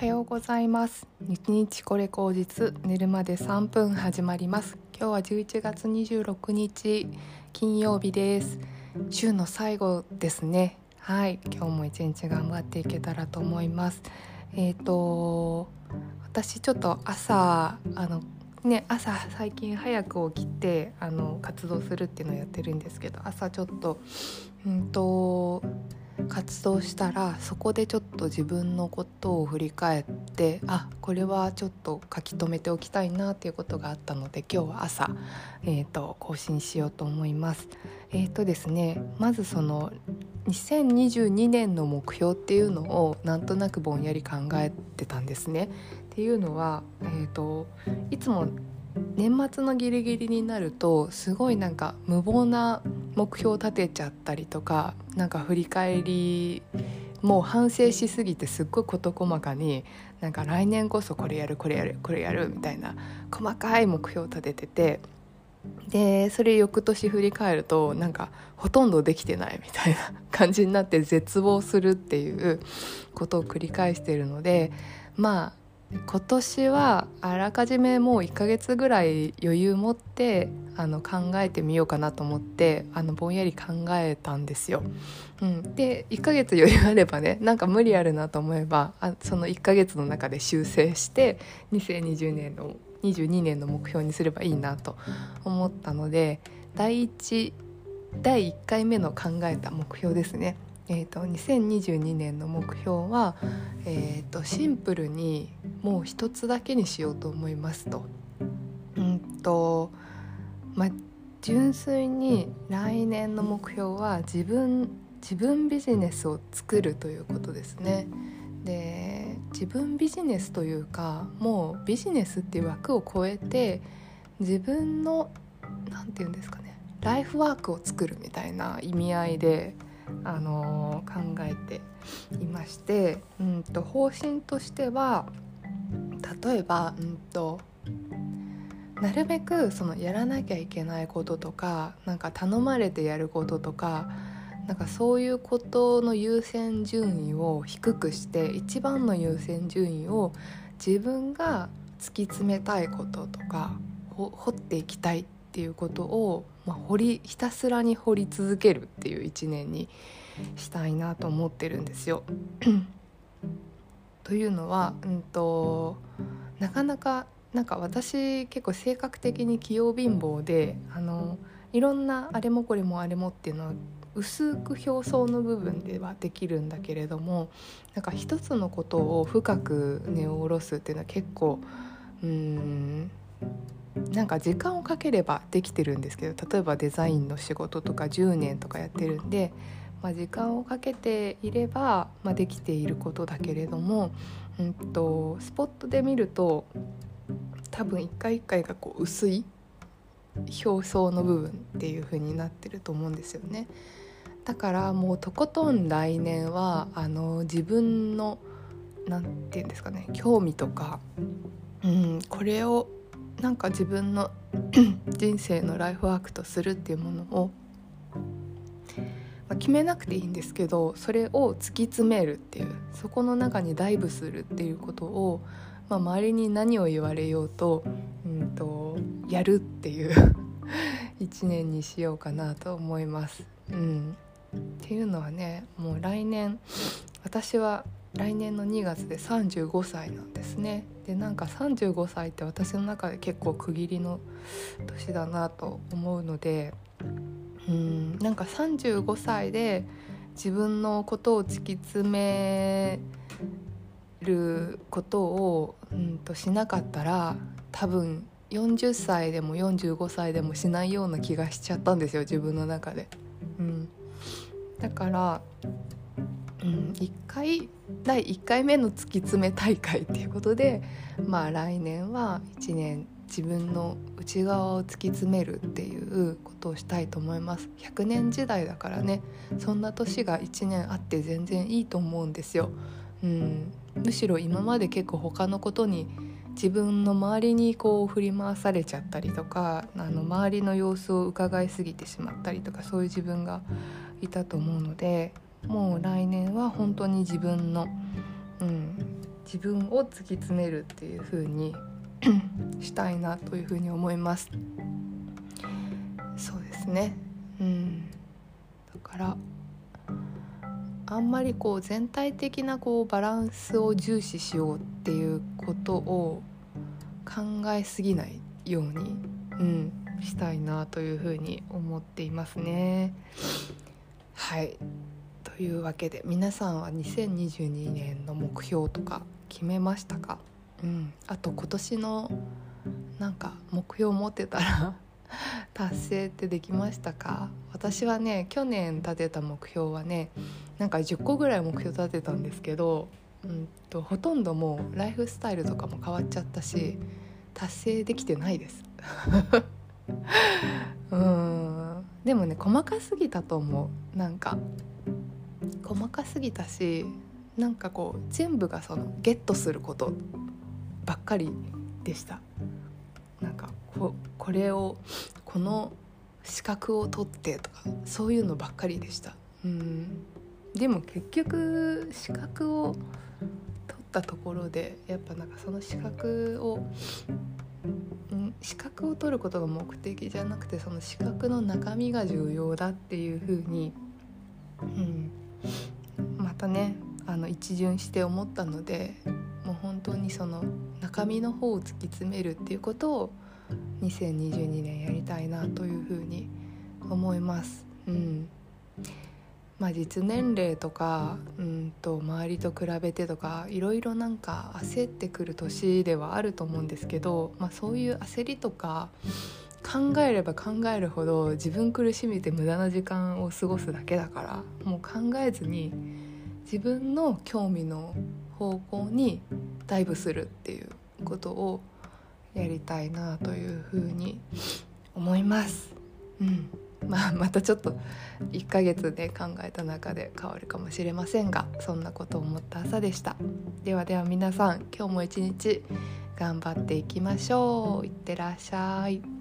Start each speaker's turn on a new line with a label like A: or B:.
A: はようございます。日日これ口実寝るまで3分始まります。今日は11月26日金曜日です。週の最後ですね。はい。今日も一日頑張っていけたらと思います。えっ、ー、と私ちょっと朝あのね朝最近早く起きてあの活動するっていうのをやってるんですけど朝ちょっとうんと活動したらそこでちょっと自分のことを振り返ってあこれはちょっと書き留めておきたいなっていうことがあったので今日は朝、えーと、更新しようと思います。えーとですねまずその2022年の目標っていうのをなんとなくぼんやり考えてたんですね。っていうのは、えーといつも年末のギリギリになるとすごいなんか無謀な目標立てちゃったりとかなんか振り返りもう反省しすぎてすっごい事細かになんか来年こそこれやるこれやるこれやるみたいな細かい目標を立てててでそれ翌年振り返るとなんかほとんどできてないみたいな感じになって絶望するっていうことを繰り返しているのでまあ今年はあらかじめもう1ヶ月ぐらい余裕持ってあの考えてみようかなと思ってあのぼんやり考えたんですよ。うん、で1ヶ月余裕あればね なんか無理あるなと思えばあその1ヶ月の中で修正して2020年の22年の目標にすればいいなと思ったので第1第1回目の考えた目標ですね。えーと、2022年の目標は、えーと、シンプルにもう一つだけにしようと思いますと。うんとま、純粋に来年の目標は自分自分ビジネスを作るということですね。で自分ビジネスというかもうビジネスっていう枠を超えて自分の何て言うんですかねライフワークを作るみたいな意味合いであの考えていまして、うんと、方針としては例えば、うんと、なるべくそのやらなきゃいけないこととかなんか頼まれてやることとかなんかそういうことの優先順位を低くして一番の優先順位を自分が突き詰めたいこととか掘っていきたいっていうことをまあ、掘りひたすらに掘り続けるっていう一年にしたいなと思ってるんですよ。というのは、うんと、なかなかなんか私結構性格的に器用貧乏であのいろんなあれもこれもあれもっていうのは薄く表層の部分ではできるんだけれどもなんか一つのことを深く根を下ろすっていうのは結構うんなんか時間をかければできてるんですけど例えばデザインの仕事とか10年とかやってるんで、まあ、時間をかけていれば、まあ、できていることだけれども、うんと、スポットで見ると多分一回一回がこう薄い表層の部分っていう風になってると思うんですよね。だからもうとことん来年はあの自分の何て言うんですかね興味とか、うん、これをなんか自分の 人生のライフワークとするっていうものを、まあ、決めなくていいんですけどそれを突き詰めるっていうそこの中にダイブするっていうことを、まあ、周りに何を言われようと,、うんと、やるっていう 一年にしようかなと思います。うん、っていうのはねもう来年私は来年の2月で35歳なんですねでなんか35歳って私の中で結構区切りの年だなと思うのでうんなんか35歳で自分のことを突き詰めることを、うんとしなかったら多分40歳でも45歳でもしないような気がしちゃったんですよ自分の中で。うん、だからうん、1回第1回目の突き詰め大会っていうことでまあ来年は1年自分の内側を突き詰めるっていうことをしたいと思います。100年時代だからね。そんな年が1年あって全然いいと思うんですよ、うん、むしろ今まで結構他のことに自分の周りにこう振り回されちゃったりとかあの周りの様子を伺いすぎてしまったりとかそういう自分がいたと思うのでもう来年は本当に自分の、うん、自分を突き詰めるっていう風にしたいなというふうに思います。そうですね。うん。だからあんまりこう全体的なこうバランスを重視しようっていうことを考えすぎないように、うん、したいなというふうに思っていますね。はい。というわけで皆さんは2022年の目標とか決めましたか、うん、あと今年のなんか目標を持ってたら 達成ってできましたか？私はね去年立てた目標はねなんか10個ぐらい目標立てたんですけど、うんと、ほとんどもうライフスタイルとかも変わっちゃったし達成できてないです。うん。でもね細かすぎたと思う。なんか細かすぎたしなんかこう全部がそのゲットすることばっかりでした。なんかここれをこの資格を取ってとかそういうのばっかりでした。うん。でも結局資格を取ったところでやっぱなんかその資格を資格を取ることが目的じゃなくてその資格の中身が重要だっていうふうに、うん、たねあの一巡して思ったのでもう本当にその中身の方を突き詰めるっていうことを2022年やりたいなというふうに思います。うんまあ、実年齢とかうんと周りと比べてとかいろいろなんか焦ってくる年ではあると思うんですけど、まあ、そういう焦りとか考えれば考えるほど自分苦しめて無駄な時間を過ごすだけだからもう考えずに自分の興味の方向にダイブするっていうことをやりたいなというふうに思います。うん。まあ、またちょっと1ヶ月で考えた中で変わるかもしれませんがそんなことを思った朝でした。ではでは皆さん今日も一日頑張っていきましょう。いってらっしゃい。